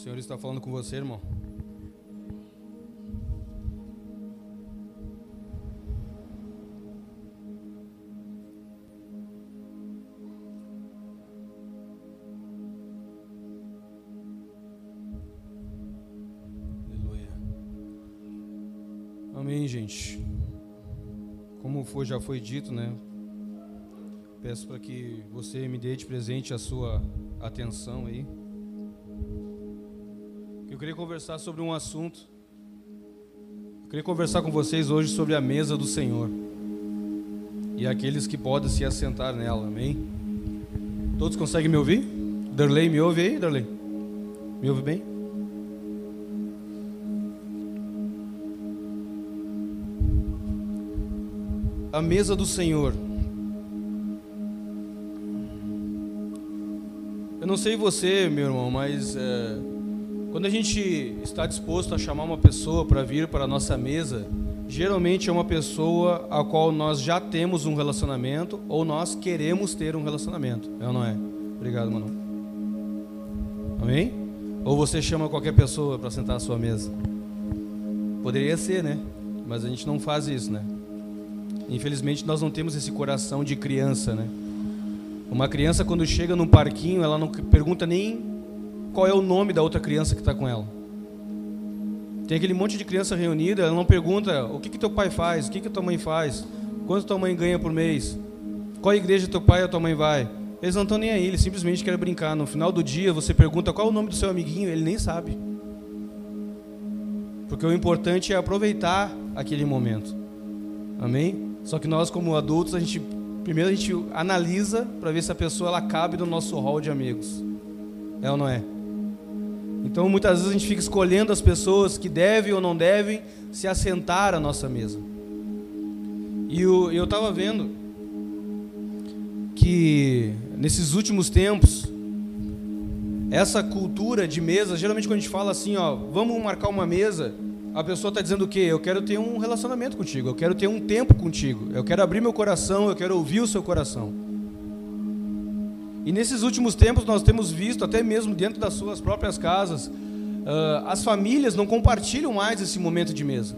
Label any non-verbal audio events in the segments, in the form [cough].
Senhor está falando com você, irmão. Aleluia. Amém, gente. Como foi, já foi dito, né? Peço para que você me dê de presente a sua atenção aí. Queria conversar sobre um assunto. Eu queria conversar com vocês hoje sobre a mesa do Senhor e aqueles que podem se assentar nela. Amém? Todos conseguem me ouvir? Darley, me ouve aí, Darley? Me ouve bem? A mesa do Senhor. Eu não sei você, meu irmão, mas é, quando a gente está disposto a chamar uma pessoa para vir para a nossa mesa, geralmente é uma pessoa a qual nós já temos um relacionamento ou nós queremos ter um relacionamento. É ou não é? Obrigado, mano. Amém? Ou você chama qualquer pessoa para sentar à sua mesa? Poderia ser, né? Mas a gente não faz isso, né? Infelizmente nós não temos esse coração de criança, né? Uma criança quando chega num parquinho, ela não pergunta nem qual é o nome da outra criança que está com ela. Tem aquele monte de criança reunida, ela não pergunta o que que teu pai faz, o que que tua mãe faz, quanto tua mãe ganha por mês, qual igreja teu pai ou tua mãe vai. Eles não estão nem aí, eles simplesmente querem brincar. No final do dia você pergunta qual é o nome do seu amiguinho, ele nem sabe. Porque o importante é aproveitar aquele momento. Amém? Só que nós, como adultos, a gente primeiro a gente analisa para ver se a pessoa ela cabe no nosso hall de amigos. É ou não é? Então, muitas vezes a gente fica escolhendo as pessoas que devem ou não devem se assentar à nossa mesa. E eu estava vendo que nesses últimos tempos, essa cultura de mesa, geralmente quando a gente fala assim, ó, vamos marcar uma mesa, a pessoa está dizendo o quê? Eu quero ter um relacionamento contigo, eu quero ter um tempo contigo, eu quero abrir meu coração, eu quero ouvir o seu coração. E nesses últimos tempos nós temos visto, até mesmo dentro das suas próprias casas, uh, as famílias não compartilham mais esse momento de mesa.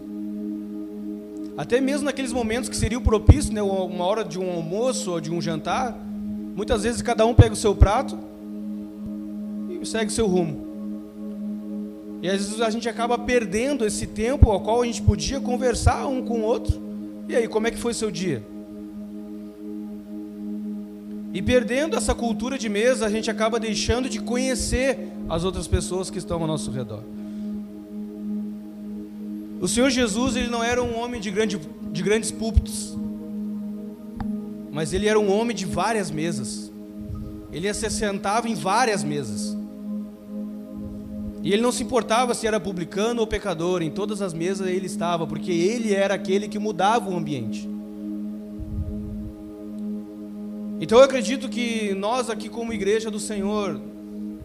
Até mesmo naqueles momentos que seriam propícios, né, uma hora de um almoço ou de um jantar, muitas vezes cada um pega o seu prato e segue seu rumo. E às vezes a gente acaba perdendo esse tempo ao qual a gente podia conversar um com o outro. E aí, como é que foi seu dia? E perdendo essa cultura de mesa, a gente acaba deixando de conhecer as outras pessoas que estão ao nosso redor. O Senhor Jesus, ele não era um homem de, grande, de grandes púlpitos, mas ele era um homem de várias mesas. Ele se sentava em várias mesas. E ele não se importava se era publicano ou pecador, em todas as mesas ele estava, porque ele era aquele que mudava o ambiente. Então eu acredito que nós aqui como igreja do Senhor,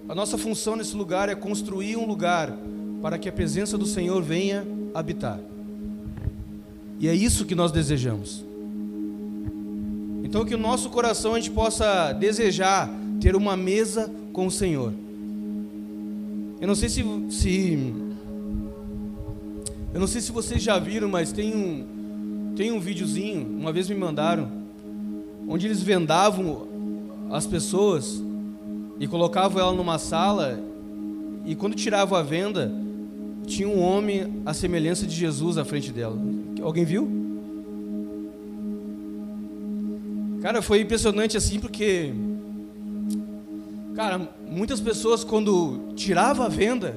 a nossa função nesse lugar é construir um lugar para que a presença do Senhor venha habitar. E é isso que nós desejamos. Então que o nosso coração a gente possa desejar ter uma mesa com o Senhor. Eu não sei se, se eu não sei se vocês já viram, mas tem um tem um videozinho, uma vez me mandaram, onde eles vendavam as pessoas e colocavam ela numa sala e quando tiravam a venda, tinha um homem à semelhança de Jesus à frente dela. Alguém viu? Cara, foi impressionante assim porque Cara, muitas pessoas quando tirava a venda,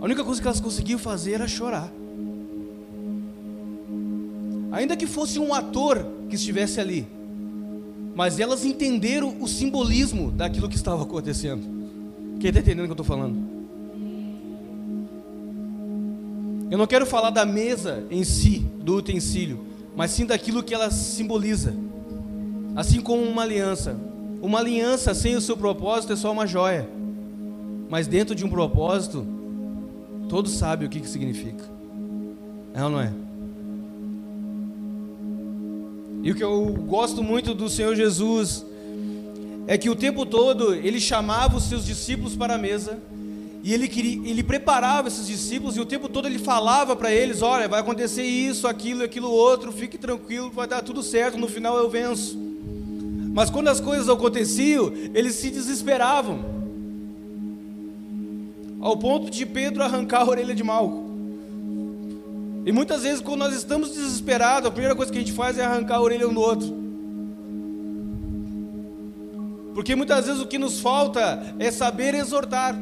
a única coisa que elas conseguiam fazer era chorar. Ainda que fosse um ator que estivesse ali, mas elas entenderam o simbolismo daquilo que estava acontecendo. Quem está entendendo o que eu estou falando? Eu não quero falar da mesa em si, do utensílio, mas sim daquilo que ela simboliza. Assim como uma aliança. Uma aliança sem o seu propósito é só uma joia. Mas dentro de um propósito, todos sabem o que, que significa. É ou não é? E o que eu gosto muito do Senhor Jesus é que o tempo todo ele chamava os seus discípulos para a mesa E ele, queria, ele preparava esses discípulos e o tempo todo ele falava para eles: olha, vai acontecer isso, aquilo, aquilo outro, fique tranquilo, vai dar tudo certo, no final eu venço. Mas quando as coisas aconteciam, eles se desesperavam, ao ponto de Pedro arrancar a orelha de Malco. E muitas vezes, quando nós estamos desesperados, a primeira coisa que a gente faz é arrancar a orelha um do outro. Porque muitas vezes o que nos falta é saber exortar.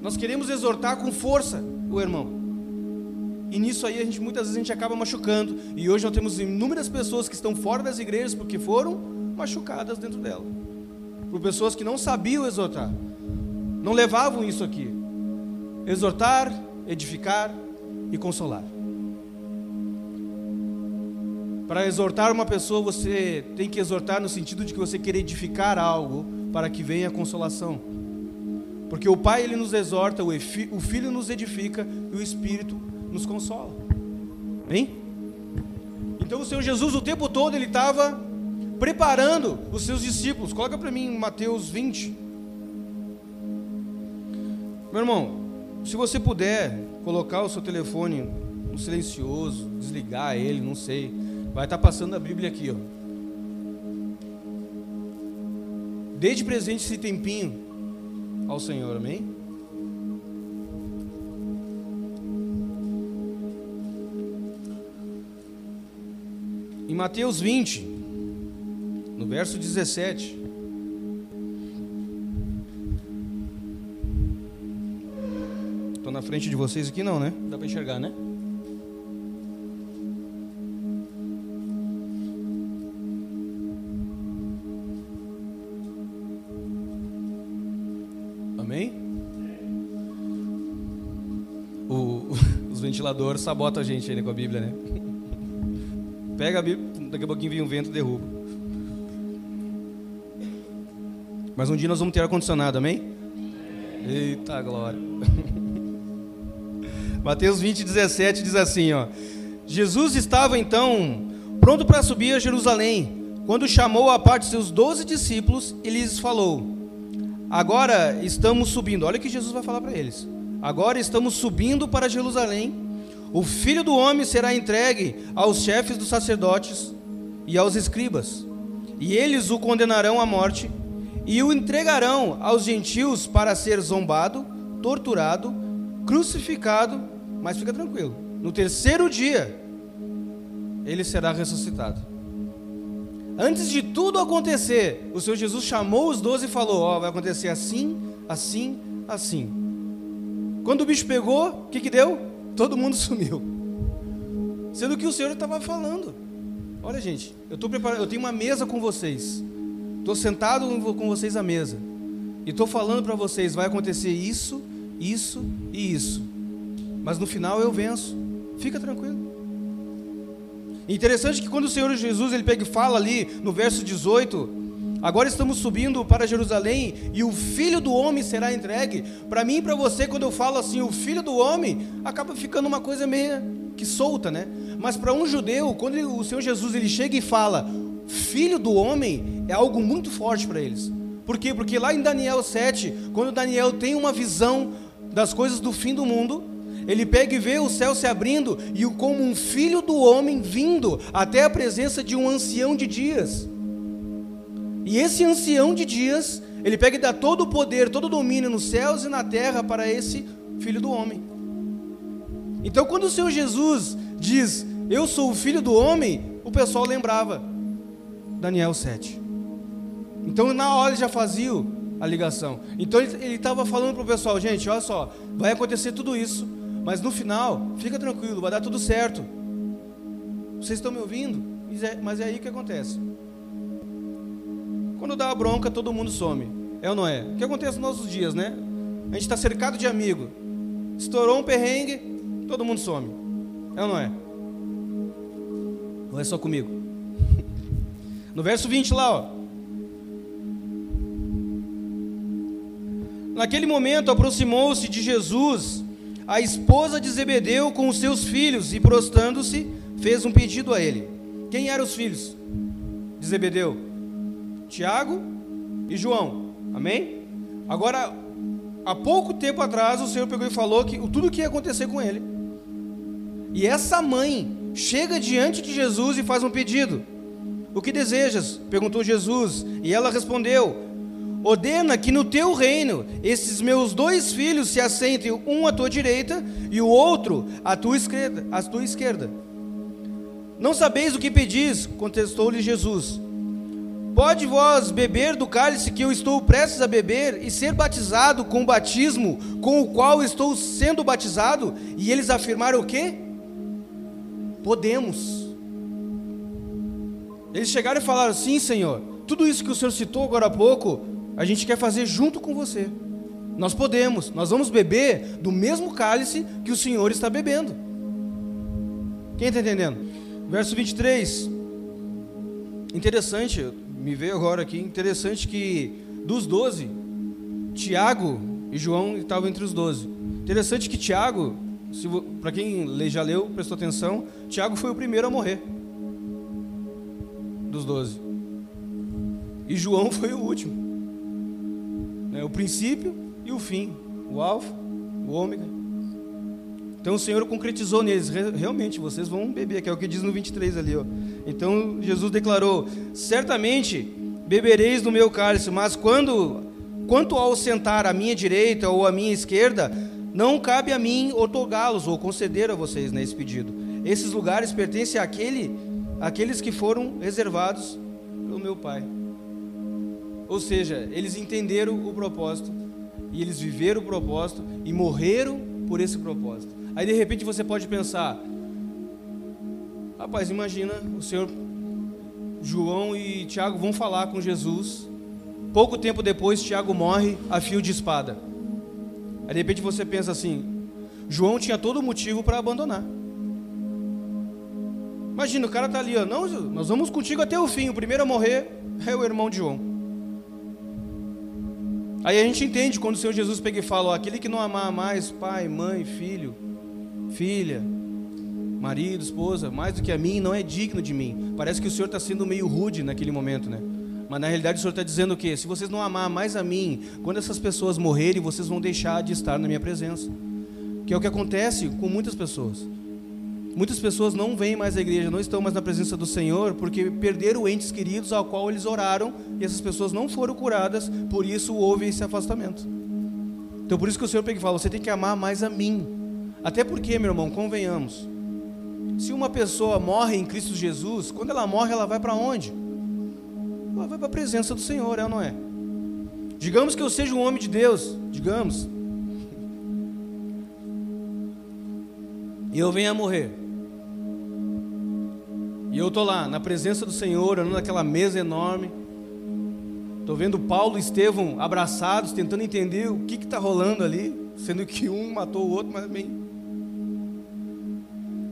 Nós queremos exortar com força o irmão. E nisso aí a gente muitas vezes a gente acaba machucando. E hoje nós temos inúmeras pessoas que estão fora das igrejas porque foram machucadas dentro dela. Por pessoas que não sabiam exortar. Não levavam isso aqui. Exortar, edificar e consolar. Para exortar uma pessoa, você tem que exortar no sentido de que você quer edificar algo para que venha a consolação. Porque o Pai ele nos exorta, o Filho nos edifica e o Espírito nos consola. Hein? Então o Senhor Jesus o tempo todo ele estava preparando os seus discípulos. Coloca para mim Mateus 20. Meu irmão, se você puder colocar o seu telefone no silencioso, desligar ele, não sei, vai estar tá passando a Bíblia aqui, ó. Desde presente esse tempinho ao Senhor, amém? Em Mateus 20, no verso 17. Frente de vocês aqui, não, né? Dá para enxergar, né? [laughs] ventilador sabota a gente ainda com a Bíblia, né? [laughs] Pega a Bíblia, daqui a pouquinho vem um vento e derruba. Mas um dia nós vamos ter ar-condicionado, amém? Eita glória. [laughs] Mateus 20, 17 diz assim: ó, Jesus estava então pronto para subir a Jerusalém, quando chamou a parte seus doze discípulos e lhes falou: Agora estamos subindo. Olha o que Jesus vai falar para eles. Agora estamos subindo para Jerusalém o filho do homem será entregue aos chefes dos sacerdotes e aos escribas, e eles o condenarão à morte e o entregarão aos gentios para ser zombado, torturado, crucificado, mas fica tranquilo, no terceiro dia ele será ressuscitado. Antes de tudo acontecer, o Senhor Jesus chamou os doze e falou: Ó, oh, vai acontecer assim, assim, assim. Quando o bicho pegou, o que, que deu? todo mundo [laughs] sumiu. Sendo que o Senhor estava falando. Olha, gente, eu estou preparando, eu tenho uma mesa com vocês. Estou sentado com vocês à mesa. E estou falando para vocês, vai acontecer isso, isso e isso. Mas no final eu venço. Fica tranquilo. Interessante que quando o Senhor Jesus ele pega e fala ali no verso 18, Agora estamos subindo para Jerusalém e o filho do homem será entregue. Para mim e para você, quando eu falo assim, o filho do homem, acaba ficando uma coisa meio que solta, né? Mas para um judeu, quando o Senhor Jesus ele chega e fala, filho do homem, é algo muito forte para eles. Por quê? Porque lá em Daniel 7, quando Daniel tem uma visão das coisas do fim do mundo, ele pega e vê o céu se abrindo e como um filho do homem vindo até a presença de um ancião de dias. E esse ancião de dias, ele pega e dá todo o poder, todo o domínio nos céus e na terra para esse filho do homem. Então, quando o Senhor Jesus diz, Eu sou o filho do homem, o pessoal lembrava Daniel 7. Então, na hora já fazia a ligação. Então, ele estava falando para o pessoal: Gente, olha só, vai acontecer tudo isso, mas no final, fica tranquilo, vai dar tudo certo. Vocês estão me ouvindo? Mas é, é aí que acontece. Quando dá a bronca, todo mundo some. É ou não é? O que acontece nos nossos dias, né? A gente está cercado de amigos. Estourou um perrengue, todo mundo some. É ou não é? Ou é só comigo? [laughs] No verso 20 lá, ó. Naquele momento aproximou-se de Jesus a esposa de Zebedeu com os seus filhos e prostrando-se fez um pedido a ele. Quem eram os filhos de Zebedeu? Tiago e João. Amém? Agora, há pouco tempo atrás, o Senhor pegou e falou que tudo o que ia acontecer com ele. E essa mãe chega diante de Jesus e faz um pedido. O que desejas? perguntou Jesus. E ela respondeu: Ordena que no teu reino esses meus dois filhos se assentem, um à tua direita e o outro à tua esquerda. À tua esquerda. Não sabeis o que pedis? contestou-lhe Jesus. Pode vós beber do cálice que eu estou prestes a beber e ser batizado com o batismo com o qual estou sendo batizado? E eles afirmaram o quê? Podemos. Eles chegaram e falaram: Sim, Senhor, tudo isso que o Senhor citou agora há pouco, a gente quer fazer junto com você. Nós podemos, nós vamos beber do mesmo cálice que o Senhor está bebendo. Quem está entendendo? Verso 23. Interessante, me veio agora aqui, interessante que dos doze, Tiago e João estavam entre os doze. Interessante que Tiago, para quem já leu, prestou atenção, Tiago foi o primeiro a morrer dos doze. E João [laughs] foi o último. É, o princípio e o fim. O alfa, o ômega. Então o Senhor concretizou neles. Realmente, vocês vão beber, que é o que diz no 23 ali. Ó. Então Jesus declarou: Certamente bebereis do meu cálice, mas quando, quanto ao sentar à minha direita ou à minha esquerda, não cabe a mim otorgá-los ou conceder a vocês nesse pedido. Esses lugares pertencem àquele aqueles que foram reservados pelo meu Pai. Ou seja, eles entenderam o propósito e eles viveram o propósito e morreram por esse propósito. Aí de repente você pode pensar: rapaz, imagina o Senhor João e Tiago vão falar com Jesus. Pouco tempo depois, Tiago morre a fio de espada. Aí de repente você pensa assim: João tinha todo motivo para abandonar. Imagina, o cara tá ali, ó, não, nós vamos contigo até o fim. O primeiro a morrer é o irmão de João. Aí a gente entende quando o Senhor Jesus pega e fala: ó, aquele que não amar mais pai, mãe, filho, filha, marido, esposa, mais do que a mim, não é digno de mim. Parece que o Senhor está sendo meio rude naquele momento, né? Mas na realidade o Senhor está dizendo o quê? Se vocês não amar mais a mim, quando essas pessoas morrerem, vocês vão deixar de estar na minha presença. Que é o que acontece com muitas pessoas. Muitas pessoas não vêm mais à igreja, não estão mais na presença do Senhor, porque perderam entes queridos ao qual eles oraram e essas pessoas não foram curadas, por isso houve esse afastamento. Então por isso que o Senhor pega e fala: você tem que amar mais a mim. Até porque, meu irmão, convenhamos. Se uma pessoa morre em Cristo Jesus, quando ela morre, ela vai para onde? Ela vai para a presença do Senhor, é ou não é? Digamos que eu seja um homem de Deus, digamos. E eu venha a morrer. E eu estou lá, na presença do Senhor, olhando naquela mesa enorme. Estou vendo Paulo e Estevão abraçados, tentando entender o que está rolando ali, sendo que um matou o outro, mas bem.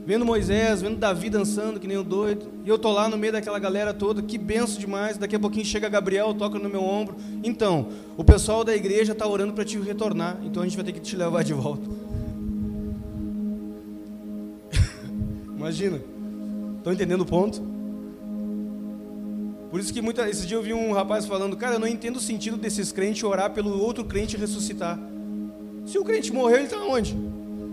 Vendo Moisés, vendo Davi dançando que nem um doido. E eu estou lá no meio daquela galera toda, que benção demais. Daqui a pouquinho chega Gabriel, toca no meu ombro. Então, o pessoal da igreja está orando para te retornar, então a gente vai ter que te levar de volta. Imagina. Estão entendendo o ponto? Por isso que muita, esse dia eu vi um rapaz falando, cara, eu não entendo o sentido desses crentes orar pelo outro crente ressuscitar. Se o crente morreu, ele está onde?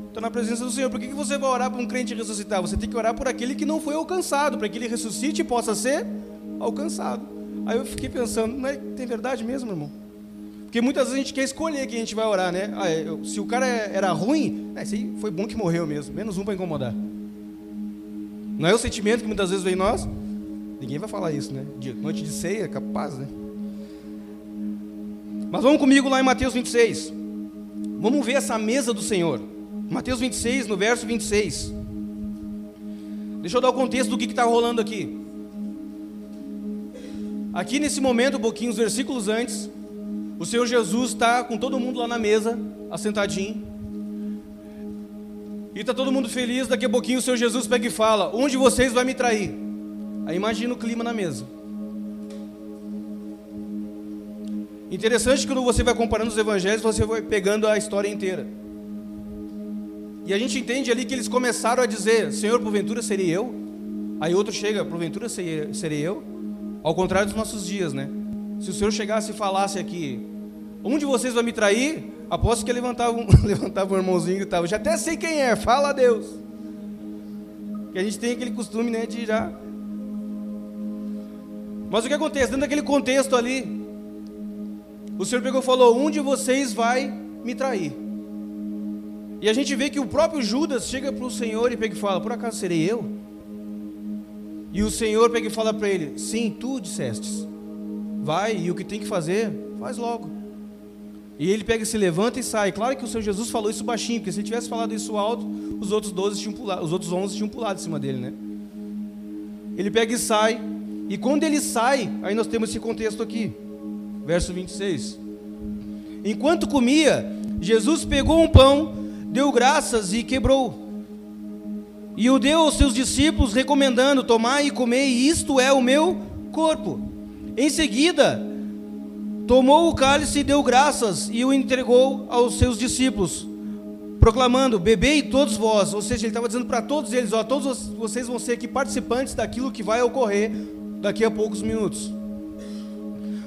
Está na presença do Senhor. Por que, que você vai orar para um crente ressuscitar? Você tem que orar por aquele que não foi alcançado, para que ele ressuscite e possa ser alcançado. Aí eu fiquei pensando, não é, tem verdade mesmo, irmão? Porque muitas vezes a gente quer escolher quem a gente vai orar, né? Ah, eu, se o cara era ruim, é, foi bom que morreu mesmo, menos um para incomodar. Não é o sentimento que muitas vezes vem em nós? Ninguém vai falar isso, né? De noite de ceia, capaz, né? Mas vamos comigo lá em Mateus 26. Vamos ver essa mesa do Senhor. Mateus 26, no verso 26. Deixa eu dar o contexto do que está rolando aqui. Aqui nesse momento, um pouquinho, os versículos antes, o Senhor Jesus está com todo mundo lá na mesa, assentadinho. E está todo mundo feliz, daqui a pouquinho o Senhor Jesus pega e fala: Um de vocês vai me trair. Aí imagina o clima na mesa. Interessante que quando você vai comparando os evangelhos, você vai pegando a história inteira. E a gente entende ali que eles começaram a dizer: Senhor, porventura seria eu? Aí outro chega: porventura seria eu? Ao contrário dos nossos dias, né? Se o Senhor chegasse e falasse aqui: Um de vocês vai me trair? Aposto que levantava um, [laughs] levantava um irmãozinho e gritava, já até sei quem é, fala a Deus. Que a gente tem aquele costume, né, de já. Mas o que acontece? Dentro daquele contexto ali, o Senhor pegou e falou: Um de vocês vai me trair. E a gente vê que o próprio Judas chega para o Senhor e pega e fala: Por acaso serei eu? E o Senhor pega e fala para ele: Sim, tu dissestes. Vai e o que tem que fazer, faz logo. E ele pega se levanta e sai. Claro que o Senhor Jesus falou isso baixinho, porque se ele tivesse falado isso alto, os outros 12 tinham pulado, os outros 11 tinham pulado em cima dele, né? Ele pega e sai. E quando ele sai, aí nós temos esse contexto aqui. Verso 26. Enquanto comia, Jesus pegou um pão, deu graças e quebrou. E o deu aos seus discípulos, recomendando: Tomai e comei, isto é o meu corpo. Em seguida, tomou o cálice e deu graças e o entregou aos seus discípulos, proclamando: Bebei todos vós. Ou seja, ele estava dizendo para todos eles: Ó, todos vocês vão ser aqui participantes daquilo que vai ocorrer daqui a poucos minutos.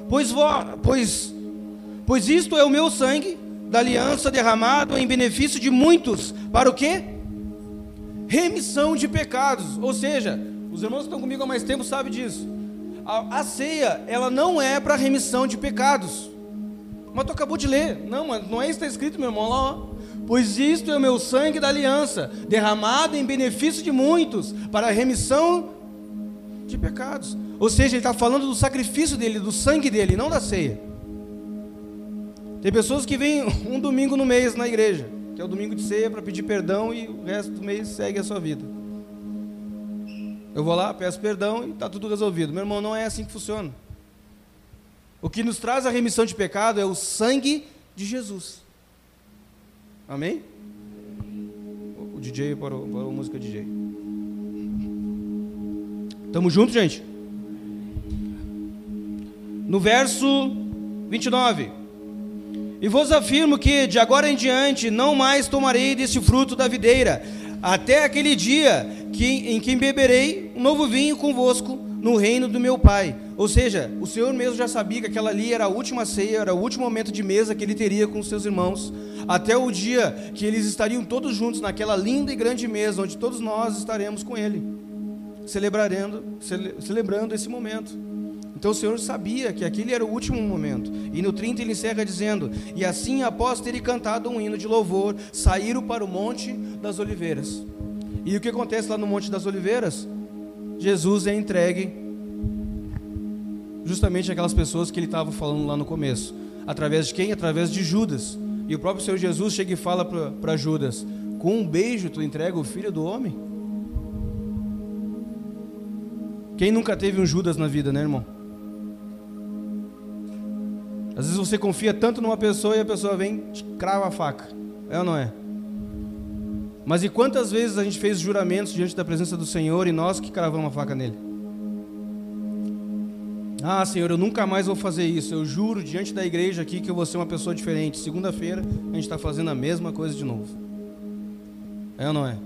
Pois, pois, pois isto é o meu sangue da aliança derramado em benefício de muitos, para o quê? Remissão de pecados. Ou seja, os irmãos que estão comigo há mais tempo sabem disso. A, a ceia, ela não é para remissão de pecados. Mas tu acabou de ler. Não, mas não é isso que está escrito, meu irmão, lá, ó. Pois isto é o meu sangue da aliança, derramado em benefício de muitos, para a remissão de pecados. Ou seja, ele está falando do sacrifício dele, do sangue dele, não da ceia. Tem pessoas que vêm um domingo no mês na igreja, que é o domingo de ceia, para pedir perdão e o resto do mês segue a sua vida. Eu vou lá, peço perdão e está tudo resolvido. Meu irmão, não é assim que funciona. O que nos traz a remissão de pecado é o sangue de Jesus. Amém? O DJ parou, parou a música DJ. Tamo junto, gente? no verso 29. E vos afirmo que de agora em diante não mais tomarei desse fruto da videira, até aquele dia que, em que beberei um novo vinho convosco no reino do meu Pai. Ou seja, o Senhor mesmo já sabia que aquela ali era a última ceia, era o último momento de mesa que ele teria com os seus irmãos, até o dia que eles estariam todos juntos naquela linda e grande mesa, onde todos nós estaremos com ele, celebrando, celebrando esse momento. Então o Senhor sabia que aquele era o último momento. E no 30 ele encerra dizendo: E assim, após terem cantado um hino de louvor, saíram para o Monte das Oliveiras. E o que acontece lá no Monte das Oliveiras? Jesus é entregue justamente aquelas pessoas que ele estava falando lá no começo. Através de quem? Através de Judas. E o próprio Senhor Jesus chega e fala para Judas: Com um beijo tu entrega o filho do homem? Quem nunca teve um Judas na vida, né, irmão? Às vezes você confia tanto numa pessoa e a pessoa vem crava a faca. É ou não é? Mas e quantas vezes a gente fez juramentos diante da presença do Senhor e nós que cravamos a faca nele? Ah, Senhor, eu nunca mais vou fazer isso. Eu juro diante da igreja aqui que eu vou ser uma pessoa diferente. Segunda-feira a gente está fazendo a mesma coisa de novo. É ou não é?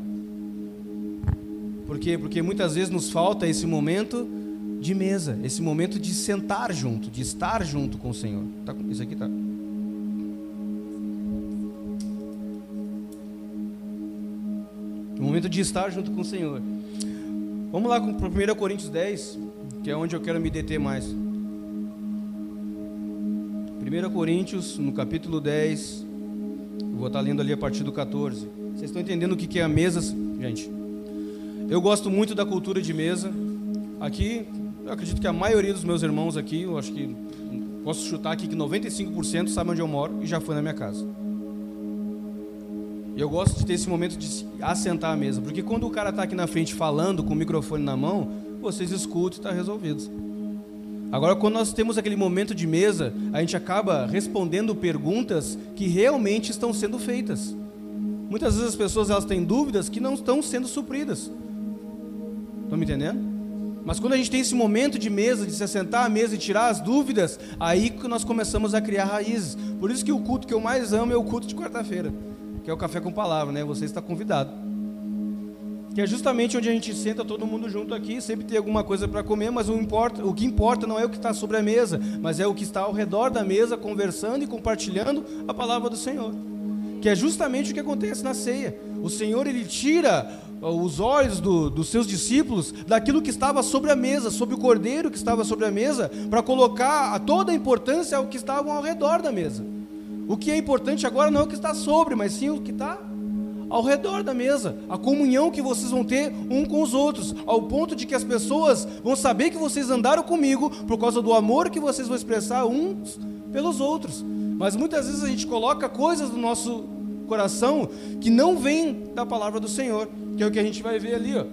Por quê? Porque muitas vezes nos falta esse momento de mesa, esse momento de sentar junto, de estar junto com o Senhor. Tá, isso aqui tá. O momento de estar junto com o Senhor. Vamos lá para 1 Coríntios 10, que é onde eu quero me deter mais. 1 Coríntios, no capítulo 10, vou estar lendo ali a partir do 14. Vocês estão entendendo o que é a mesa, gente? Eu gosto muito da cultura de mesa. Aqui, eu acredito que a maioria dos meus irmãos aqui, eu acho que posso chutar aqui que 95% sabe onde eu moro e já foi na minha casa. E eu gosto de ter esse momento de se assentar à mesa, porque quando o cara está aqui na frente falando com o microfone na mão, vocês escutam e está resolvido. Agora, quando nós temos aquele momento de mesa, a gente acaba respondendo perguntas que realmente estão sendo feitas. Muitas vezes as pessoas elas têm dúvidas que não estão sendo supridas. Estão me entendendo? Mas quando a gente tem esse momento de mesa, de se assentar à mesa e tirar as dúvidas, aí que nós começamos a criar raízes. Por isso que o culto que eu mais amo é o culto de quarta-feira, que é o café com palavra, né? Você está convidado. que é justamente onde a gente senta todo mundo junto aqui, sempre tem alguma coisa para comer, mas o, importa, o que importa não é o que está sobre a mesa, mas é o que está ao redor da mesa, conversando e compartilhando a palavra do Senhor. Que é justamente o que acontece na ceia. O Senhor ele tira os olhos do, dos seus discípulos daquilo que estava sobre a mesa, sobre o cordeiro que estava sobre a mesa, para colocar a toda a importância ao que estavam ao redor da mesa. O que é importante agora não é o que está sobre, mas sim o que está ao redor da mesa, a comunhão que vocês vão ter um com os outros, ao ponto de que as pessoas vão saber que vocês andaram comigo por causa do amor que vocês vão expressar uns pelos outros. Mas muitas vezes a gente coloca coisas no nosso coração que não vêm da palavra do Senhor, que é o que a gente vai ver ali, ó.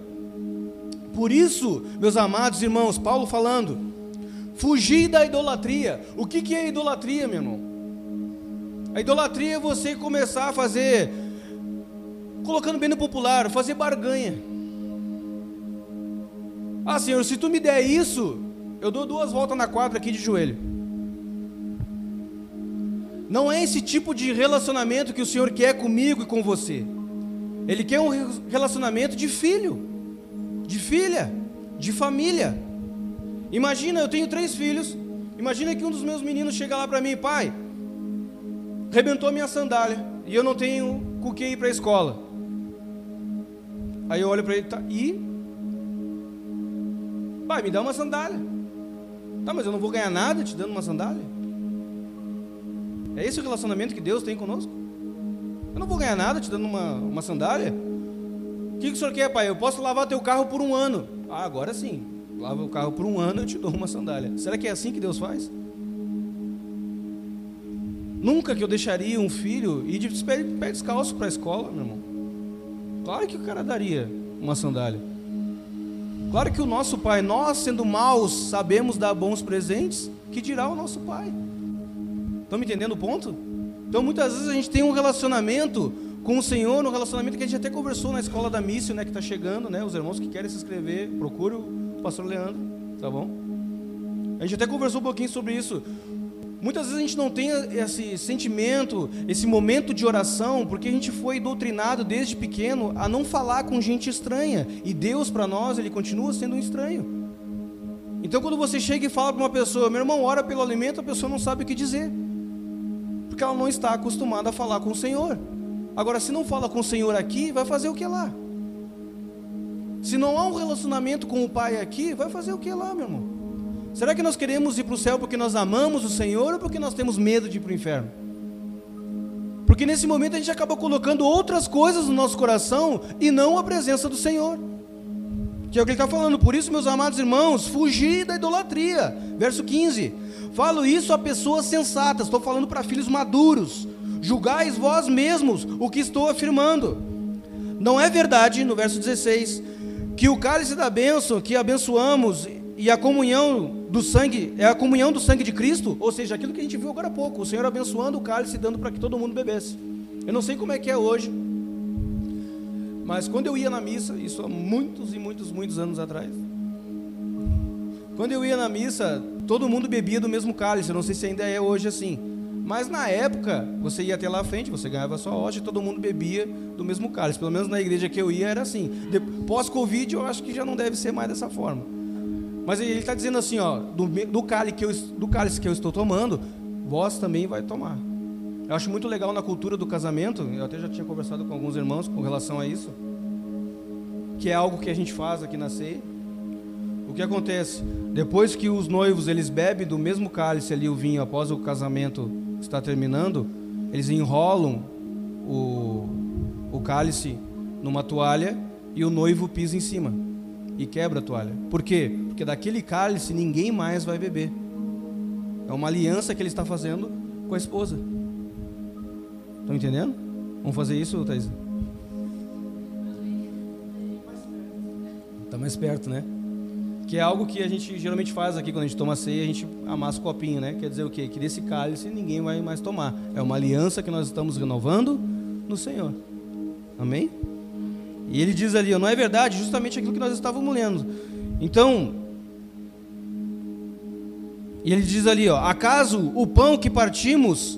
Por isso, meus amados irmãos, Paulo falando, fugir da idolatria. O que, que é idolatria, meu irmão? A idolatria é você começar a fazer colocando bem no popular, fazer barganha. Ah, Senhor, se tu me der isso, eu dou duas voltas na quadra aqui de joelho. Não é esse tipo de relacionamento que o Senhor quer comigo e com você. Ele quer um relacionamento de filho, de filha, de família. Imagina, eu tenho três filhos. Imagina que um dos meus meninos chega lá para mim, pai, rebentou minha sandália e eu não tenho com que ir para a escola. Aí eu olho para ele, tá, e? Pai, me dá uma sandália. Tá, mas eu não vou ganhar nada te dando uma sandália. É esse o relacionamento que Deus tem conosco? Eu não vou ganhar nada te dando uma, uma sandália. O que, que o senhor quer, pai? Eu posso lavar teu carro por um ano. Ah, agora sim. Lava o carro por um ano, eu te dou uma sandália. Será que é assim que Deus faz? Nunca que eu deixaria um filho ir de pé descalço para a escola, meu irmão. Claro que o cara daria uma sandália. Claro que o nosso pai, nós sendo maus, sabemos dar bons presentes, que dirá o nosso pai. Estão me entendendo o ponto? Então muitas vezes a gente tem um relacionamento com o Senhor, um relacionamento que a gente até conversou na escola da missão, né, que está chegando, né, os irmãos que querem se inscrever, procure o pastor Leandro, tá bom? A gente até conversou um pouquinho sobre isso. Muitas vezes a gente não tem esse sentimento, esse momento de oração, porque a gente foi doutrinado desde pequeno a não falar com gente estranha. E Deus, para nós, Ele continua sendo um estranho. Então, quando você chega e fala para uma pessoa, meu irmão, ora pelo alimento, a pessoa não sabe o que dizer, porque ela não está acostumada a falar com o Senhor. Agora, se não fala com o Senhor aqui, vai fazer o que lá? Se não há um relacionamento com o Pai aqui, vai fazer o que lá, meu irmão? Será que nós queremos ir para o céu porque nós amamos o Senhor ou porque nós temos medo de ir para o inferno? Porque nesse momento a gente acaba colocando outras coisas no nosso coração e não a presença do Senhor. Que é o que ele está falando. Por isso, meus amados irmãos, fugir da idolatria. Verso 15. Falo isso a pessoas sensatas. Estou falando para filhos maduros. Julgais vós mesmos o que estou afirmando. Não é verdade, no verso 16, que o cálice da bênção que abençoamos e a comunhão do sangue é a comunhão do sangue de Cristo, ou seja, aquilo que a gente viu agora há pouco, o Senhor abençoando o cálice e dando para que todo mundo bebesse. Eu não sei como é que é hoje, mas quando eu ia na missa, isso há muitos e muitos, muitos anos atrás, quando eu ia na missa, todo mundo bebia do mesmo cálice, eu não sei se ainda é hoje assim, mas na época, você ia até lá à frente, você ganhava sua hoja e todo mundo bebia do mesmo cálice. Pelo menos na igreja que eu ia era assim. Pós-Covid, eu acho que já não deve ser mais dessa forma. Mas ele está dizendo assim, ó, do, do, cálice que eu, do cálice que eu estou tomando, vós também vai tomar. Eu acho muito legal na cultura do casamento, eu até já tinha conversado com alguns irmãos com relação a isso, que é algo que a gente faz aqui na ceia. O que acontece? Depois que os noivos eles bebem do mesmo cálice ali o vinho após o casamento estar terminando, eles enrolam o, o cálice numa toalha e o noivo pisa em cima e quebra a toalha. Por quê? Porque daquele cálice ninguém mais vai beber. É uma aliança que ele está fazendo com a esposa. Estão entendendo? Vamos fazer isso, Thaís? Está mais perto, né? Que é algo que a gente geralmente faz aqui quando a gente toma ceia, a gente amassa o copinho, né? Quer dizer o quê? Que desse cálice ninguém vai mais tomar. É uma aliança que nós estamos renovando no Senhor. Amém? E ele diz ali, não é verdade, justamente aquilo que nós estávamos lendo. Então, e ele diz ali, ó, acaso o pão que partimos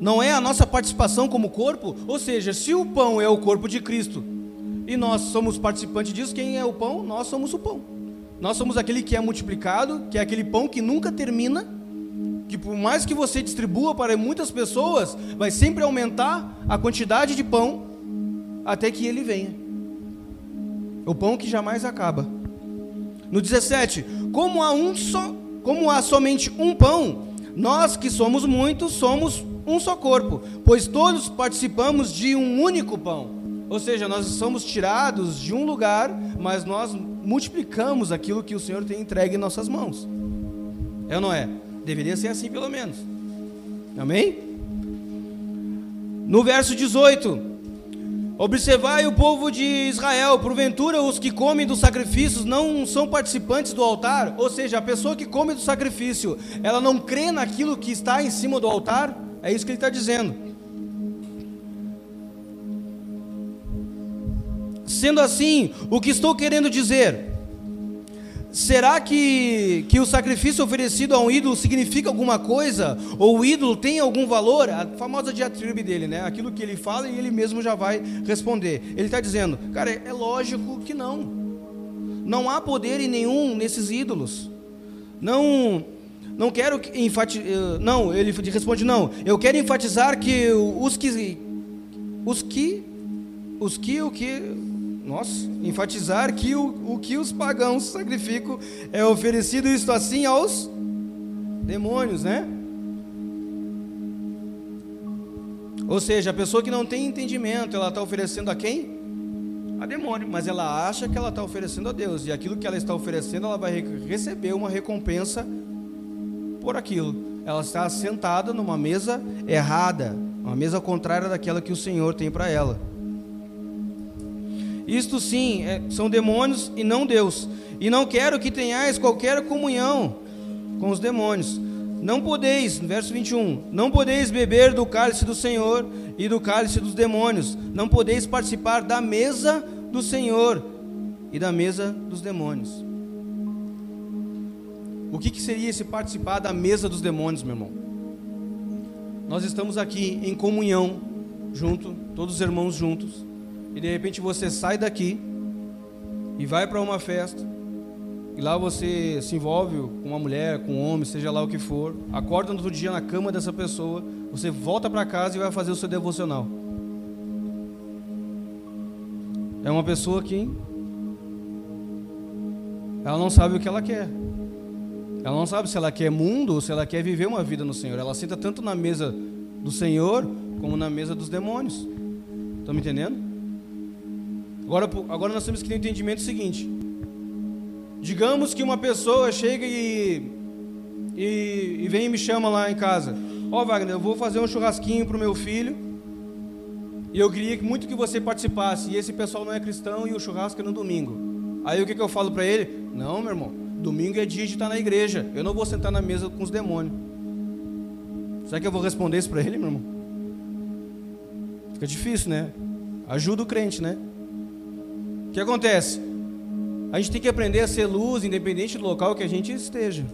não é a nossa participação como corpo? Ou seja, se o pão é o corpo de Cristo e nós somos participantes disso. Quem é o pão? Nós somos o pão. Nós somos aquele que é multiplicado, que é aquele pão que nunca termina, que por mais que você distribua para muitas pessoas, vai sempre aumentar a quantidade de pão até que ele venha. O pão que jamais acaba. No 17, como há um só, como há somente um pão, nós que somos muitos somos um só corpo, pois todos participamos de um único pão. Ou seja, nós somos tirados de um lugar, mas nós multiplicamos aquilo que o Senhor tem entregue em nossas mãos. É ou não é? Deveria ser assim pelo menos. Amém? No verso 18: Observai o povo de Israel, porventura os que comem dos sacrifícios não são participantes do altar? Ou seja, a pessoa que come do sacrifício, ela não crê naquilo que está em cima do altar? É isso que ele está dizendo. Sendo assim, o que estou querendo dizer? Será que, que o sacrifício oferecido a um ídolo significa alguma coisa? Ou o ídolo tem algum valor? A famosa diatribe dele, né? Aquilo que ele fala e ele mesmo já vai responder. Ele está dizendo, cara, é lógico que não. Não há poder em nenhum nesses ídolos. Não, não quero enfatizar. Eh, não, ele responde, não. Eu quero enfatizar que os que. Os que. Os que o que nós enfatizar que o, o que os pagãos sacrificam é oferecido isto assim aos demônios, né? Ou seja, a pessoa que não tem entendimento, ela está oferecendo a quem? A demônio, mas ela acha que ela está oferecendo a Deus, e aquilo que ela está oferecendo, ela vai receber uma recompensa por aquilo. Ela está sentada numa mesa errada, uma mesa contrária daquela que o Senhor tem para ela. Isto sim, é, são demônios e não Deus. E não quero que tenhais qualquer comunhão com os demônios. Não podeis, verso 21, não podeis beber do cálice do Senhor e do cálice dos demônios. Não podeis participar da mesa do Senhor e da mesa dos demônios. O que, que seria esse participar da mesa dos demônios, meu irmão? Nós estamos aqui em comunhão, junto, todos os irmãos juntos e de repente você sai daqui e vai para uma festa, e lá você se envolve com uma mulher, com um homem, seja lá o que for, acorda no outro dia na cama dessa pessoa, você volta para casa e vai fazer o seu devocional. É uma pessoa que ela não sabe o que ela quer. Ela não sabe se ela quer mundo ou se ela quer viver uma vida no Senhor. Ela senta tanto na mesa do Senhor como na mesa dos demônios. Estão me entendendo? Agora, agora nós temos que ter um entendimento seguinte. Digamos que uma pessoa chega e, e, e vem e me chama lá em casa. Ó oh, Wagner, eu vou fazer um churrasquinho para o meu filho. E eu queria muito que você participasse. E esse pessoal não é cristão e o churrasco é no domingo. Aí o que, que eu falo para ele? Não, meu irmão. Domingo é dia de estar na igreja. Eu não vou sentar na mesa com os demônios. Será que eu vou responder isso para ele, meu irmão? Fica difícil, né? Ajuda o crente, né? O que acontece? A gente tem que aprender a ser luz, independente do local que a gente esteja.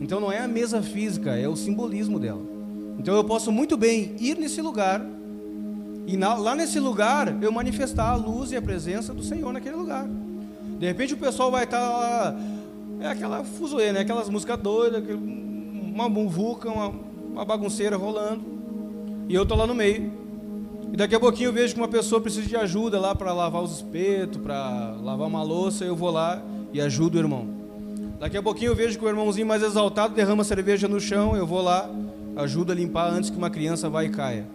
Então não é a mesa física, é o simbolismo dela. Então eu posso muito bem ir nesse lugar e lá nesse lugar eu manifestar a luz e a presença do Senhor naquele lugar. De repente o pessoal vai estar lá, é aquela fuzuê, né? Aquelas músicas doidas, uma muvuca, uma, uma bagunceira rolando, e eu tô lá no meio. E daqui a pouquinho eu vejo que uma pessoa precisa de ajuda lá para lavar os espetos, para lavar uma louça, eu vou lá e ajudo o irmão. Daqui a pouquinho eu vejo que o irmãozinho mais exaltado derrama cerveja no chão, eu vou lá, ajudo a limpar antes que uma criança vá e caia.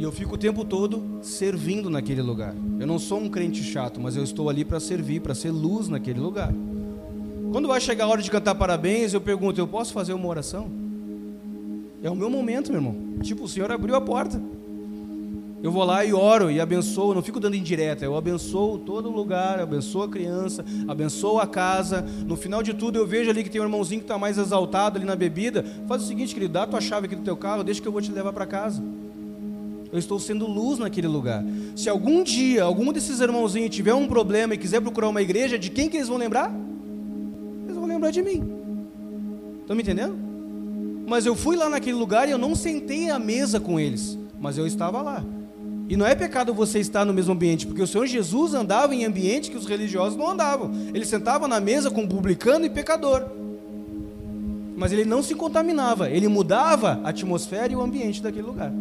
E eu fico o tempo todo servindo naquele lugar. Eu não sou um crente chato, mas eu estou ali para servir, para ser luz naquele lugar. Quando vai chegar a hora de cantar parabéns, eu pergunto: eu posso fazer uma oração? É o meu momento, meu irmão. Tipo, o Senhor abriu a porta. Eu vou lá e oro e abençoo, não fico dando indireta, eu abençoo todo lugar, abençoo a criança, abençoo a casa. No final de tudo, eu vejo ali que tem um irmãozinho que está mais exaltado ali na bebida. Faz o seguinte, querido, dá a tua chave aqui do teu carro, deixa que eu vou te levar para casa. Eu estou sendo luz naquele lugar. Se algum dia algum desses irmãozinhos tiver um problema e quiser procurar uma igreja, de quem que eles vão lembrar? Eles vão lembrar de mim. Estão me entendendo? Mas eu fui lá naquele lugar e eu não sentei à mesa com eles, mas eu estava lá. E não é pecado você estar no mesmo ambiente, porque o Senhor Jesus andava em ambiente que os religiosos não andavam. Ele sentava na mesa com publicano e pecador. Mas ele não se contaminava, ele mudava a atmosfera e o ambiente daquele lugar.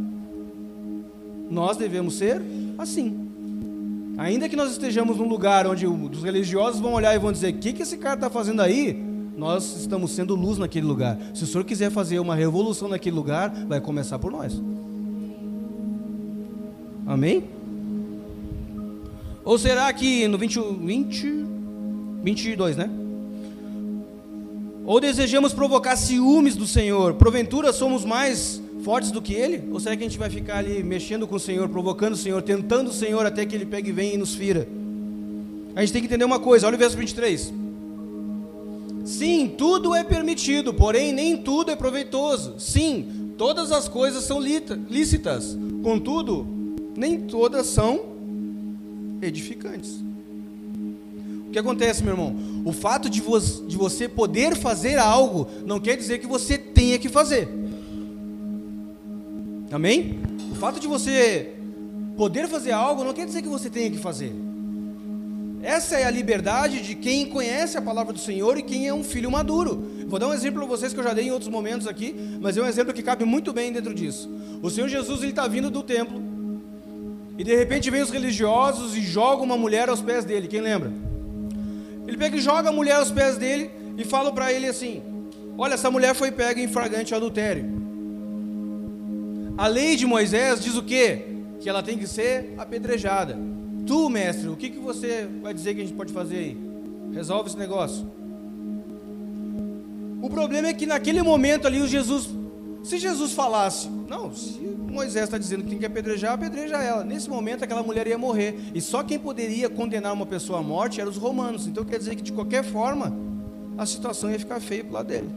Nós devemos ser assim. Ainda que nós estejamos num lugar onde os religiosos vão olhar e vão dizer: o que, que esse cara está fazendo aí? Nós estamos sendo luz naquele lugar. Se o Senhor quiser fazer uma revolução naquele lugar, vai começar por nós. Amém? Ou será que no 20, 20 22, né? Ou desejamos provocar ciúmes do Senhor? Porventura somos mais fortes do que Ele? Ou será que a gente vai ficar ali mexendo com o Senhor, provocando o Senhor, tentando o Senhor até que Ele pegue e venha e nos fira? A gente tem que entender uma coisa, olha o verso 23. Sim, tudo é permitido, porém nem tudo é proveitoso. Sim, todas as coisas são lícitas, contudo, nem todas são edificantes. O que acontece, meu irmão? O fato de, vo de você poder fazer algo não quer dizer que você tenha que fazer. Amém? O fato de você poder fazer algo não quer dizer que você tenha que fazer. Essa é a liberdade de quem conhece a palavra do Senhor e quem é um filho maduro. Vou dar um exemplo para vocês que eu já dei em outros momentos aqui, mas é um exemplo que cabe muito bem dentro disso. O Senhor Jesus está vindo do templo e de repente vem os religiosos e jogam uma mulher aos pés dele. Quem lembra? Ele pega e joga a mulher aos pés dele e fala para ele assim: Olha, essa mulher foi pega em flagrante adultério. A lei de Moisés diz o quê? Que ela tem que ser apedrejada. Tu, mestre, o que, que você vai dizer que a gente pode fazer aí? Resolve esse negócio. O problema é que naquele momento ali o Jesus, se Jesus falasse, não, se Moisés está dizendo que tem que apedrejar, apedreja ela. Nesse momento, aquela mulher ia morrer. E só quem poderia condenar uma pessoa à morte eram os romanos. Então quer dizer que, de qualquer forma, a situação ia ficar feia para lado dele.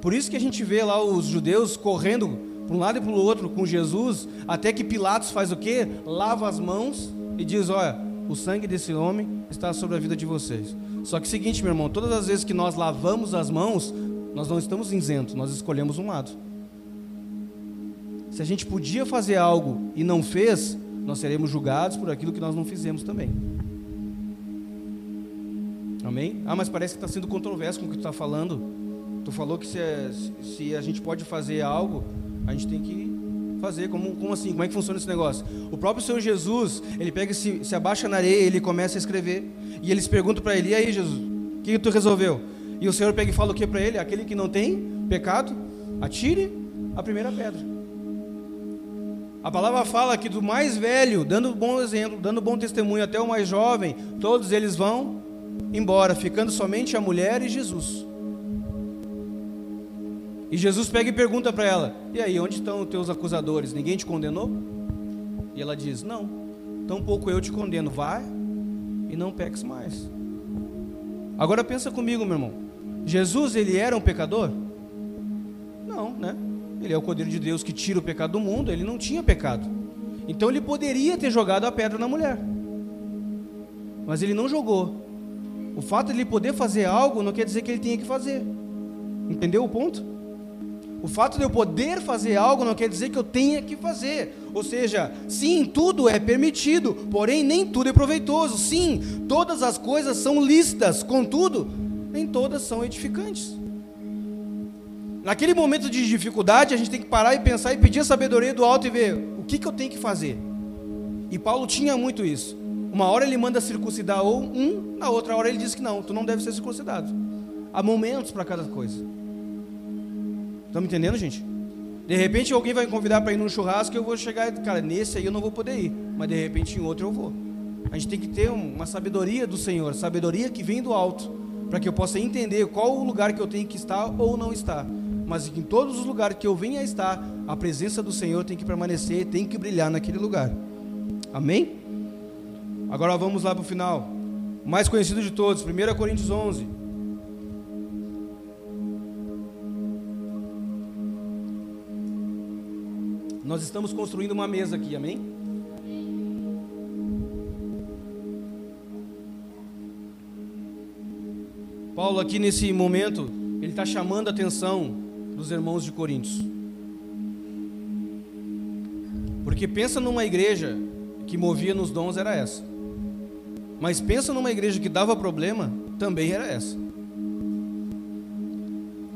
Por isso que a gente vê lá os judeus correndo para um lado e para o outro com Jesus, até que Pilatos faz o quê? Lava as mãos e diz: Olha, o sangue desse homem está sobre a vida de vocês. Só que é seguinte, meu irmão, todas as vezes que nós lavamos as mãos, nós não estamos isentos, nós escolhemos um lado. Se a gente podia fazer algo e não fez, nós seremos julgados por aquilo que nós não fizemos também. Amém? Ah, mas parece que está sendo controverso com o que tu está falando. Tu falou que se, se a gente pode fazer algo, a gente tem que fazer. Como, como assim? Como é que funciona esse negócio? O próprio Senhor Jesus, ele pega se, se abaixa na areia, ele começa a escrever. E eles perguntam para ele: E aí, Jesus, o que, que tu resolveu? E o Senhor pega e fala o que para ele? Aquele que não tem pecado, atire a primeira pedra. A palavra fala que do mais velho, dando bom exemplo, dando bom testemunho, até o mais jovem, todos eles vão embora, ficando somente a mulher e Jesus. E Jesus pega e pergunta para ela: E aí, onde estão os teus acusadores? Ninguém te condenou? E ela diz: Não, tampouco eu te condeno. Vai e não peques mais. Agora pensa comigo, meu irmão. Jesus, ele era um pecador? Não, né? Ele é o Cordeiro de Deus que tira o pecado do mundo, ele não tinha pecado. Então ele poderia ter jogado a pedra na mulher. Mas ele não jogou. O fato de ele poder fazer algo não quer dizer que ele tinha que fazer. Entendeu o ponto? O fato de eu poder fazer algo não quer dizer que eu tenha que fazer. Ou seja, sim, tudo é permitido, porém nem tudo é proveitoso. Sim, todas as coisas são lícitas, contudo, nem todas são edificantes. Naquele momento de dificuldade, a gente tem que parar e pensar e pedir a sabedoria do alto e ver o que, que eu tenho que fazer. E Paulo tinha muito isso. Uma hora ele manda circuncidar ou um, na outra hora ele diz que não, tu não deve ser circuncidado. Há momentos para cada coisa. Me entendendo, gente? De repente alguém vai me convidar para ir num churrasco e eu vou chegar, cara, nesse aí eu não vou poder ir, mas de repente em outro eu vou. A gente tem que ter uma sabedoria do Senhor, sabedoria que vem do alto, para que eu possa entender qual o lugar que eu tenho que estar ou não estar mas em todos os lugares que eu venha a estar, a presença do Senhor tem que permanecer, tem que brilhar naquele lugar. Amém? Agora vamos lá para o final. O mais conhecido de todos, 1 Coríntios 11. Nós estamos construindo uma mesa aqui, amém? Paulo, aqui nesse momento, ele está chamando a atenção dos irmãos de Coríntios. Porque pensa numa igreja que movia nos dons, era essa. Mas pensa numa igreja que dava problema, também era essa.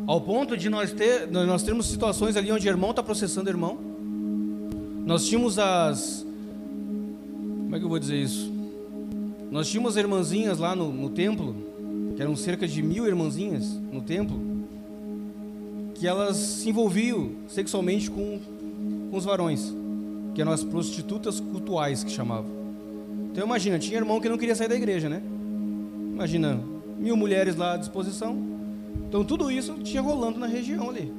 Ao ponto de nós, ter, nós termos situações ali onde irmão está processando irmão. Nós tínhamos as. Como é que eu vou dizer isso? Nós tínhamos irmãzinhas lá no, no templo, que eram cerca de mil irmãzinhas no templo, que elas se envolviam sexualmente com, com os varões, que eram as prostitutas cultuais que chamavam. Então imagina, tinha irmão que não queria sair da igreja, né? Imagina, mil mulheres lá à disposição. Então tudo isso tinha rolando na região ali.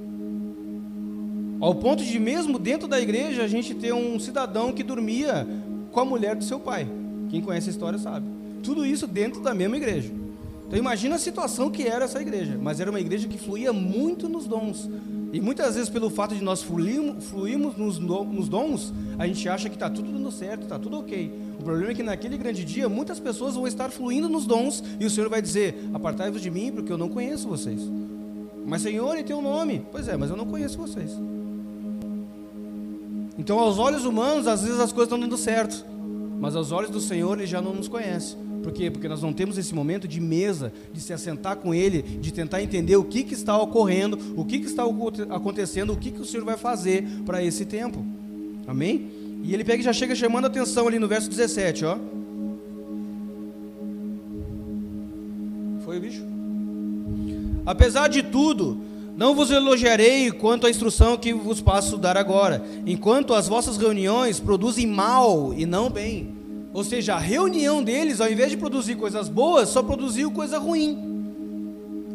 Ao ponto de mesmo dentro da igreja a gente ter um cidadão que dormia com a mulher do seu pai. Quem conhece a história sabe. Tudo isso dentro da mesma igreja. Então imagina a situação que era essa igreja, mas era uma igreja que fluía muito nos dons. E muitas vezes pelo fato de nós fluirmos, nos dons, a gente acha que está tudo dando certo, está tudo ok. O problema é que naquele grande dia muitas pessoas vão estar fluindo nos dons e o Senhor vai dizer: Apartai-vos de mim, porque eu não conheço vocês. Mas Senhor, e teu nome? Pois é, mas eu não conheço vocês. Então, aos olhos humanos, às vezes as coisas estão dando certo, mas aos olhos do Senhor, Ele já não nos conhece. Por quê? Porque nós não temos esse momento de mesa, de se assentar com Ele, de tentar entender o que, que está ocorrendo, o que, que está acontecendo, o que, que o Senhor vai fazer para esse tempo. Amém? E ele pega e já chega chamando a atenção ali no verso 17, ó. Foi o bicho? Apesar de tudo, não vos elogiarei quanto à instrução que vos passo dar agora, enquanto as vossas reuniões produzem mal e não bem. Ou seja, a reunião deles, ao invés de produzir coisas boas, só produziu coisa ruim.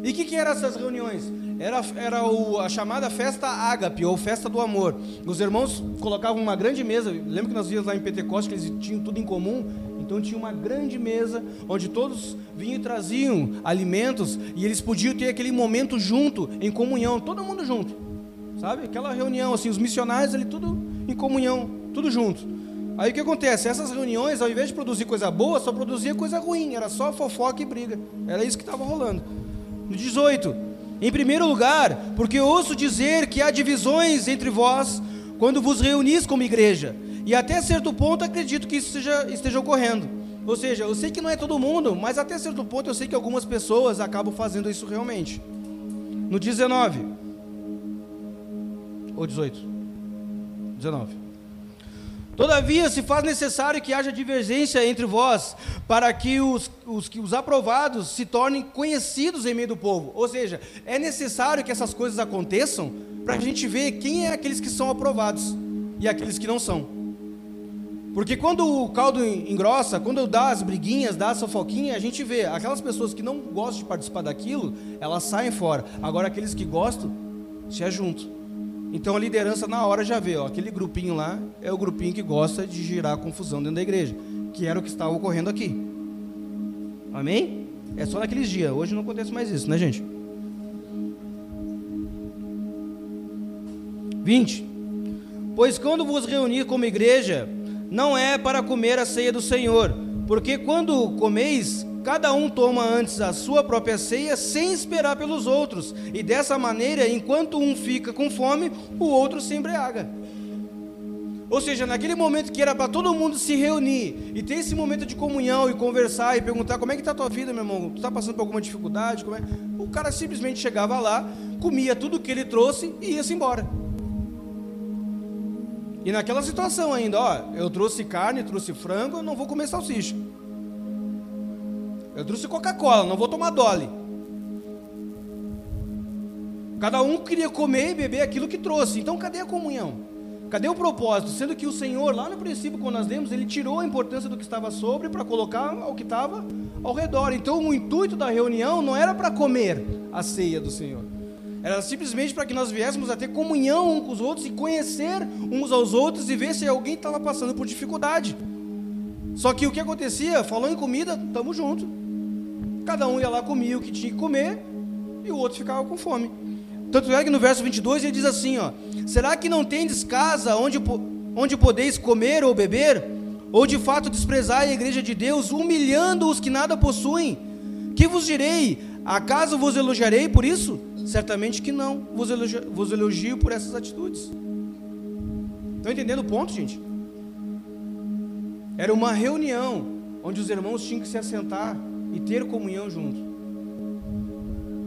E o que, que eram essas reuniões? Era, era o, a chamada festa ágape, ou festa do amor. Os irmãos colocavam uma grande mesa, lembra que nós víamos lá em Pentecostes que eles tinham tudo em comum? Então tinha uma grande mesa, onde todos vinham e traziam alimentos, e eles podiam ter aquele momento junto, em comunhão, todo mundo junto. Sabe? Aquela reunião, assim, os missionários ali, tudo em comunhão, tudo junto. Aí o que acontece? Essas reuniões, ao invés de produzir coisa boa, só produzia coisa ruim, era só fofoca e briga. Era isso que estava rolando. No 18, em primeiro lugar, porque ouço dizer que há divisões entre vós quando vos reunis como igreja, e até certo ponto acredito que isso seja, esteja ocorrendo. Ou seja, eu sei que não é todo mundo, mas até certo ponto eu sei que algumas pessoas acabam fazendo isso realmente. No 19 ou 18? 19. Todavia, se faz necessário que haja divergência entre vós, para que os, os, os aprovados se tornem conhecidos em meio do povo. Ou seja, é necessário que essas coisas aconteçam para a gente ver quem é aqueles que são aprovados e aqueles que não são. Porque quando o caldo engrossa, quando dá as briguinhas, dá a fofoquinha, a gente vê aquelas pessoas que não gostam de participar daquilo, elas saem fora. Agora aqueles que gostam, se ajuntam. Então a liderança na hora já vê, ó, aquele grupinho lá é o grupinho que gosta de girar confusão dentro da igreja, que era o que estava ocorrendo aqui. Amém? É só naqueles dias, hoje não acontece mais isso, né, gente? 20. Pois quando vos reunir como igreja, não é para comer a ceia do Senhor, porque quando comeis, Cada um toma antes a sua própria ceia sem esperar pelos outros, e dessa maneira, enquanto um fica com fome, o outro se embriaga. Ou seja, naquele momento que era para todo mundo se reunir e ter esse momento de comunhão e conversar e perguntar como é que está a tua vida, meu irmão, tu está passando por alguma dificuldade? É? O cara simplesmente chegava lá, comia tudo que ele trouxe e ia-se embora. E naquela situação ainda, ó, eu trouxe carne, trouxe frango, não vou comer salsicha. Eu trouxe Coca-Cola, não vou tomar Dolly. Cada um queria comer e beber aquilo que trouxe. Então, cadê a comunhão? Cadê o propósito? Sendo que o Senhor, lá no princípio, quando nós lemos, ele tirou a importância do que estava sobre para colocar ao que estava ao redor. Então, o intuito da reunião não era para comer a ceia do Senhor. Era simplesmente para que nós viéssemos a ter comunhão uns com os outros e conhecer uns aos outros e ver se alguém estava passando por dificuldade. Só que o que acontecia? Falou em comida, estamos juntos. Cada um ia lá, comia o que tinha que comer e o outro ficava com fome. Tanto é que no verso 22 ele diz assim: ó, Será que não tendes casa onde, onde podeis comer ou beber? Ou de fato desprezai a igreja de Deus, humilhando os que nada possuem? Que vos direi? Acaso vos elogiarei por isso? Certamente que não, vos elogio, vos elogio por essas atitudes. Estão entendendo o ponto, gente? Era uma reunião onde os irmãos tinham que se assentar e ter comunhão junto.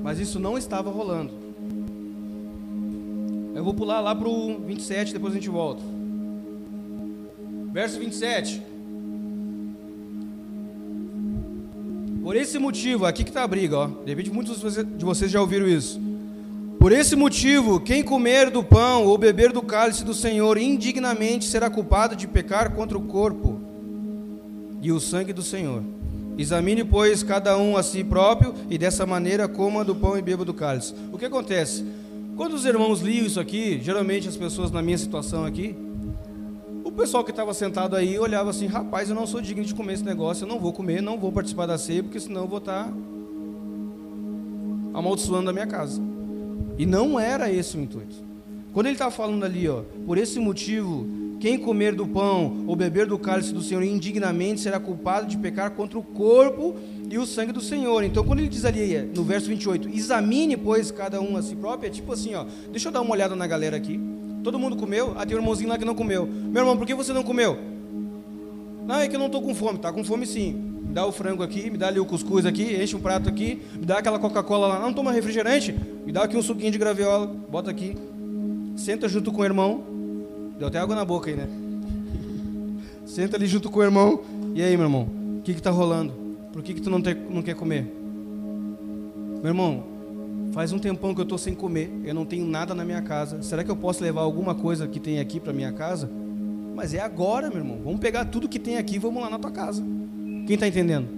Mas isso não estava rolando. Eu vou pular lá para o 27, depois a gente volta. Verso 27. Por esse motivo, aqui que está a briga, ó. De repente muitos de vocês já ouviram isso. Por esse motivo, quem comer do pão ou beber do cálice do Senhor indignamente será culpado de pecar contra o corpo e o sangue do Senhor. Examine, pois, cada um a si próprio, e dessa maneira coma do pão e beba do cálice. O que acontece? Quando os irmãos liam isso aqui, geralmente as pessoas na minha situação aqui, o pessoal que estava sentado aí olhava assim: rapaz, eu não sou digno de comer esse negócio, eu não vou comer, não vou participar da ceia, porque senão eu vou estar tá amaldiçoando a minha casa. E não era esse o intuito. Quando ele está falando ali, ó, por esse motivo quem comer do pão ou beber do cálice do Senhor indignamente será culpado de pecar contra o corpo e o sangue do Senhor. Então, quando ele diz ali no verso 28, examine, pois, cada um a si próprio, é tipo assim, ó, deixa eu dar uma olhada na galera aqui. Todo mundo comeu? Ah, tem um irmãozinho lá que não comeu. Meu irmão, por que você não comeu? Não, é que eu não estou com fome. Tá com fome sim. Me dá o frango aqui, me dá ali o cuscuz aqui, enche um prato aqui, me dá aquela Coca-Cola lá. Não toma refrigerante? Me dá aqui um suquinho de graviola, bota aqui. Senta junto com o irmão, Deu até água na boca aí, né? [laughs] Senta ali junto com o irmão. E aí, meu irmão? O que está rolando? Por que, que tu não, te, não quer comer? Meu irmão, faz um tempão que eu estou sem comer. Eu não tenho nada na minha casa. Será que eu posso levar alguma coisa que tem aqui para minha casa? Mas é agora, meu irmão. Vamos pegar tudo que tem aqui e vamos lá na tua casa. Quem está entendendo?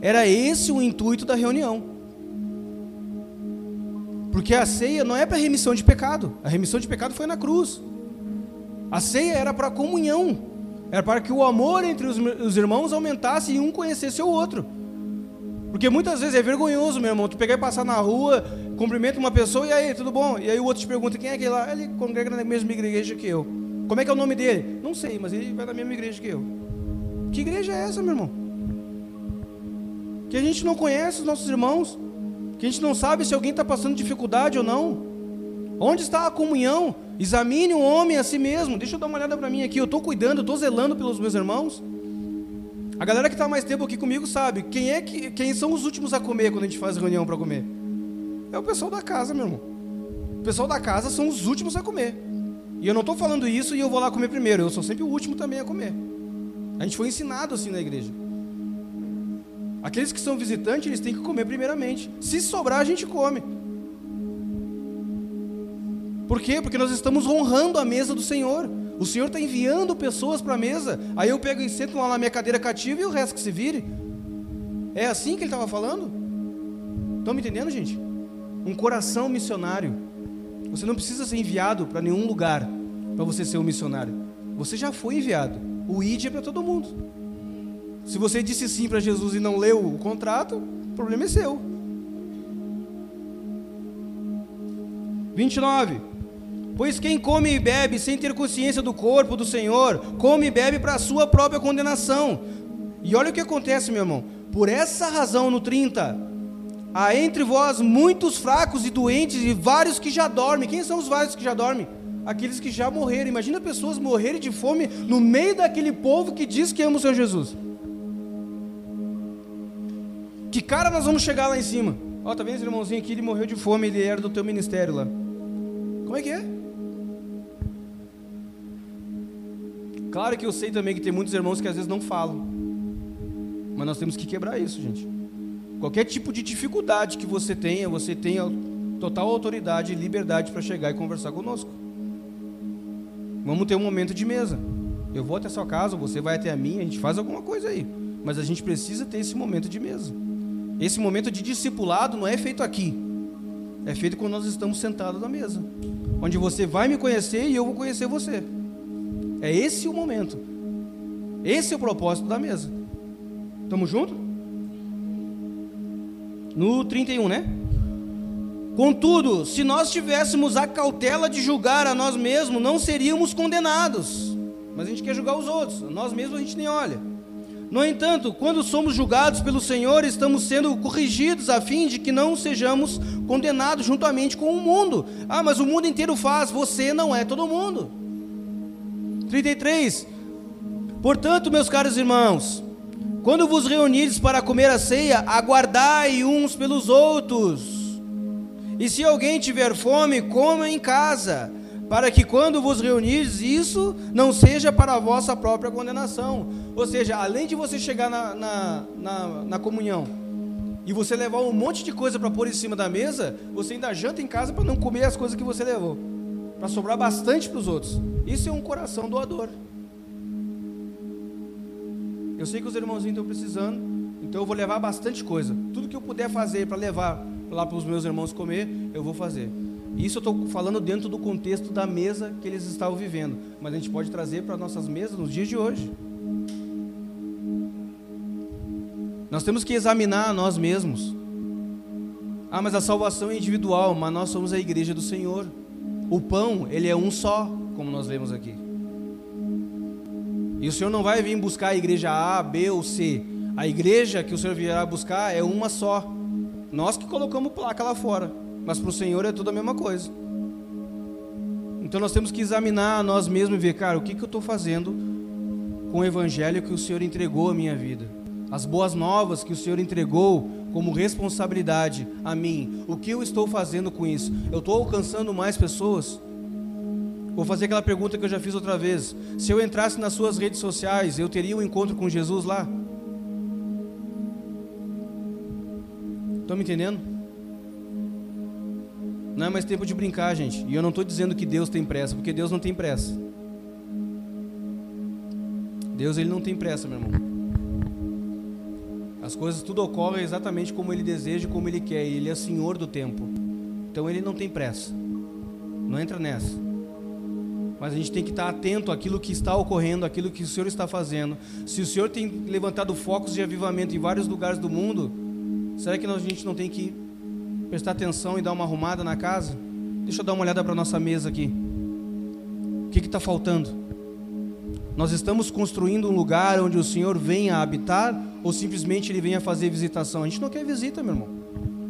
Era esse o intuito da reunião. Porque a ceia não é para remissão de pecado. A remissão de pecado foi na cruz. A ceia era para comunhão, era para que o amor entre os, os irmãos aumentasse e um conhecesse o outro. Porque muitas vezes é vergonhoso, meu irmão, tu pegar e passar na rua, cumprimenta uma pessoa e aí, tudo bom? E aí o outro te pergunta quem é aquele lá? Ele congrega na mesma igreja que eu. Como é que é o nome dele? Não sei, mas ele vai na mesma igreja que eu. Que igreja é essa, meu irmão? Que a gente não conhece os nossos irmãos, que a gente não sabe se alguém está passando dificuldade ou não. Onde está a comunhão? Examine o homem a si mesmo. Deixa eu dar uma olhada para mim aqui. Eu estou cuidando, estou zelando pelos meus irmãos. A galera que está mais tempo aqui comigo sabe quem é que quem são os últimos a comer quando a gente faz reunião para comer. É o pessoal da casa, meu irmão. O pessoal da casa são os últimos a comer. E eu não estou falando isso e eu vou lá comer primeiro. Eu sou sempre o último também a comer. A gente foi ensinado assim na igreja. Aqueles que são visitantes, eles têm que comer primeiramente. Se sobrar, a gente come. Por quê? Porque nós estamos honrando a mesa do Senhor. O Senhor está enviando pessoas para a mesa. Aí eu pego e sento lá na minha cadeira cativa e o resto que se vire. É assim que ele estava falando? Estão me entendendo, gente? Um coração missionário. Você não precisa ser enviado para nenhum lugar para você ser um missionário. Você já foi enviado. O ID é para todo mundo. Se você disse sim para Jesus e não leu o contrato, o problema é seu. 29. Pois quem come e bebe sem ter consciência do corpo do Senhor, come e bebe para a sua própria condenação. E olha o que acontece, meu irmão. Por essa razão, no 30, há entre vós muitos fracos e doentes e vários que já dormem. Quem são os vários que já dormem? Aqueles que já morreram. Imagina pessoas morrerem de fome no meio daquele povo que diz que ama o Senhor Jesus. Que cara nós vamos chegar lá em cima? Ó, tá vendo esse irmãozinho aqui? Ele morreu de fome, ele era do teu ministério lá. Como é que é? Claro que eu sei também que tem muitos irmãos que às vezes não falam. Mas nós temos que quebrar isso, gente. Qualquer tipo de dificuldade que você tenha, você tenha total autoridade e liberdade para chegar e conversar conosco. Vamos ter um momento de mesa. Eu vou até a sua casa, você vai até a minha, a gente faz alguma coisa aí. Mas a gente precisa ter esse momento de mesa. Esse momento de discipulado não é feito aqui. É feito quando nós estamos sentados na mesa. Onde você vai me conhecer e eu vou conhecer você. É esse o momento. Esse é o propósito da mesa. Estamos juntos? No 31, né? Contudo, se nós tivéssemos a cautela de julgar a nós mesmos, não seríamos condenados. Mas a gente quer julgar os outros, nós mesmos a gente nem olha. No entanto, quando somos julgados pelo Senhor, estamos sendo corrigidos a fim de que não sejamos condenados juntamente com o mundo. Ah, mas o mundo inteiro faz, você não é todo mundo. 33. Portanto, meus caros irmãos, quando vos reunides para comer a ceia, aguardai uns pelos outros. E se alguém tiver fome, coma em casa, para que quando vos reunides, isso não seja para a vossa própria condenação. Ou seja, além de você chegar na, na, na, na comunhão e você levar um monte de coisa para pôr em cima da mesa, você ainda janta em casa para não comer as coisas que você levou, para sobrar bastante para os outros. Isso é um coração doador. Eu sei que os irmãozinhos estão precisando, então eu vou levar bastante coisa. Tudo que eu puder fazer para levar lá para os meus irmãos comer, eu vou fazer. Isso eu estou falando dentro do contexto da mesa que eles estavam vivendo, mas a gente pode trazer para nossas mesas nos dias de hoje. Nós temos que examinar nós mesmos. Ah, mas a salvação é individual, mas nós somos a igreja do Senhor. O pão, ele é um só, como nós lemos aqui. E o Senhor não vai vir buscar a igreja A, B ou C. A igreja que o Senhor virá buscar é uma só. Nós que colocamos placa lá fora, mas para o Senhor é tudo a mesma coisa. Então nós temos que examinar nós mesmos e ver, cara, o que, que eu estou fazendo com o evangelho que o Senhor entregou à minha vida? As boas novas que o Senhor entregou como responsabilidade a mim. O que eu estou fazendo com isso? Eu estou alcançando mais pessoas? Vou fazer aquela pergunta que eu já fiz outra vez. Se eu entrasse nas suas redes sociais, eu teria um encontro com Jesus lá? Estão me entendendo? Não é mais tempo de brincar, gente. E eu não estou dizendo que Deus tem pressa, porque Deus não tem pressa. Deus ele não tem pressa, meu irmão. As coisas tudo ocorre exatamente como Ele deseja, como Ele quer. Ele é Senhor do tempo. Então Ele não tem pressa. Não entra nessa. Mas a gente tem que estar atento àquilo que está ocorrendo, àquilo que o Senhor está fazendo. Se o Senhor tem levantado focos de avivamento em vários lugares do mundo, será que a gente não tem que prestar atenção e dar uma arrumada na casa? Deixa eu dar uma olhada para nossa mesa aqui. O que está faltando? Nós estamos construindo um lugar onde o Senhor venha habitar ou simplesmente Ele venha fazer visitação? A gente não quer visita, meu irmão.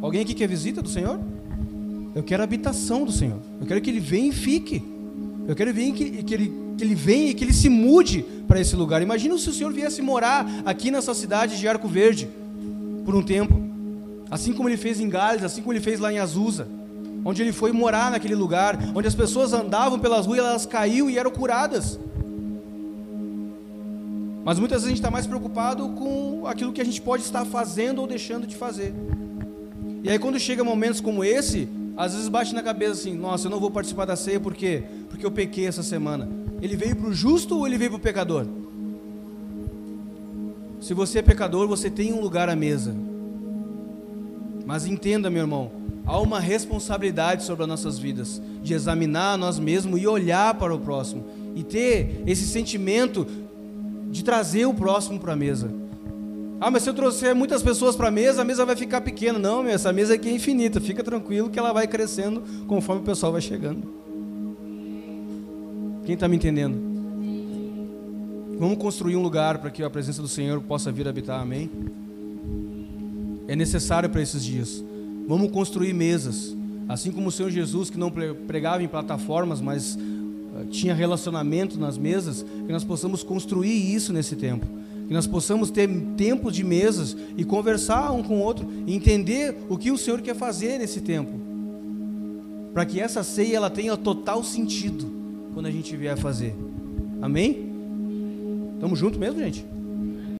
Alguém aqui quer visita do Senhor? Eu quero habitação do Senhor. Eu quero que Ele venha e fique. Eu quero que, que, ele, que ele venha e que ele se mude para esse lugar. Imagina se o Senhor viesse morar aqui nessa cidade de Arco Verde por um tempo. Assim como ele fez em Gales, assim como ele fez lá em Azusa. Onde ele foi morar naquele lugar, onde as pessoas andavam pelas ruas, elas caíam e eram curadas. Mas muitas vezes a gente está mais preocupado com aquilo que a gente pode estar fazendo ou deixando de fazer. E aí quando chega momentos como esse, às vezes bate na cabeça assim: nossa, eu não vou participar da ceia porque porque eu pequei essa semana. Ele veio para o justo ou ele veio para o pecador? Se você é pecador, você tem um lugar à mesa. Mas entenda, meu irmão, há uma responsabilidade sobre as nossas vidas de examinar nós mesmos e olhar para o próximo e ter esse sentimento de trazer o próximo para a mesa. Ah, mas se eu trouxer muitas pessoas para a mesa, a mesa vai ficar pequena. Não, meu, essa mesa aqui é infinita. Fica tranquilo que ela vai crescendo conforme o pessoal vai chegando. Quem está me entendendo? Vamos construir um lugar para que a presença do Senhor possa vir habitar, amém? É necessário para esses dias. Vamos construir mesas. Assim como o Senhor Jesus, que não pregava em plataformas, mas tinha relacionamento nas mesas, que nós possamos construir isso nesse tempo que nós possamos ter tempos de mesas e conversar um com o outro e entender o que o Senhor quer fazer nesse tempo. Para que essa ceia ela tenha total sentido quando a gente vier fazer. Amém? Estamos juntos mesmo, gente?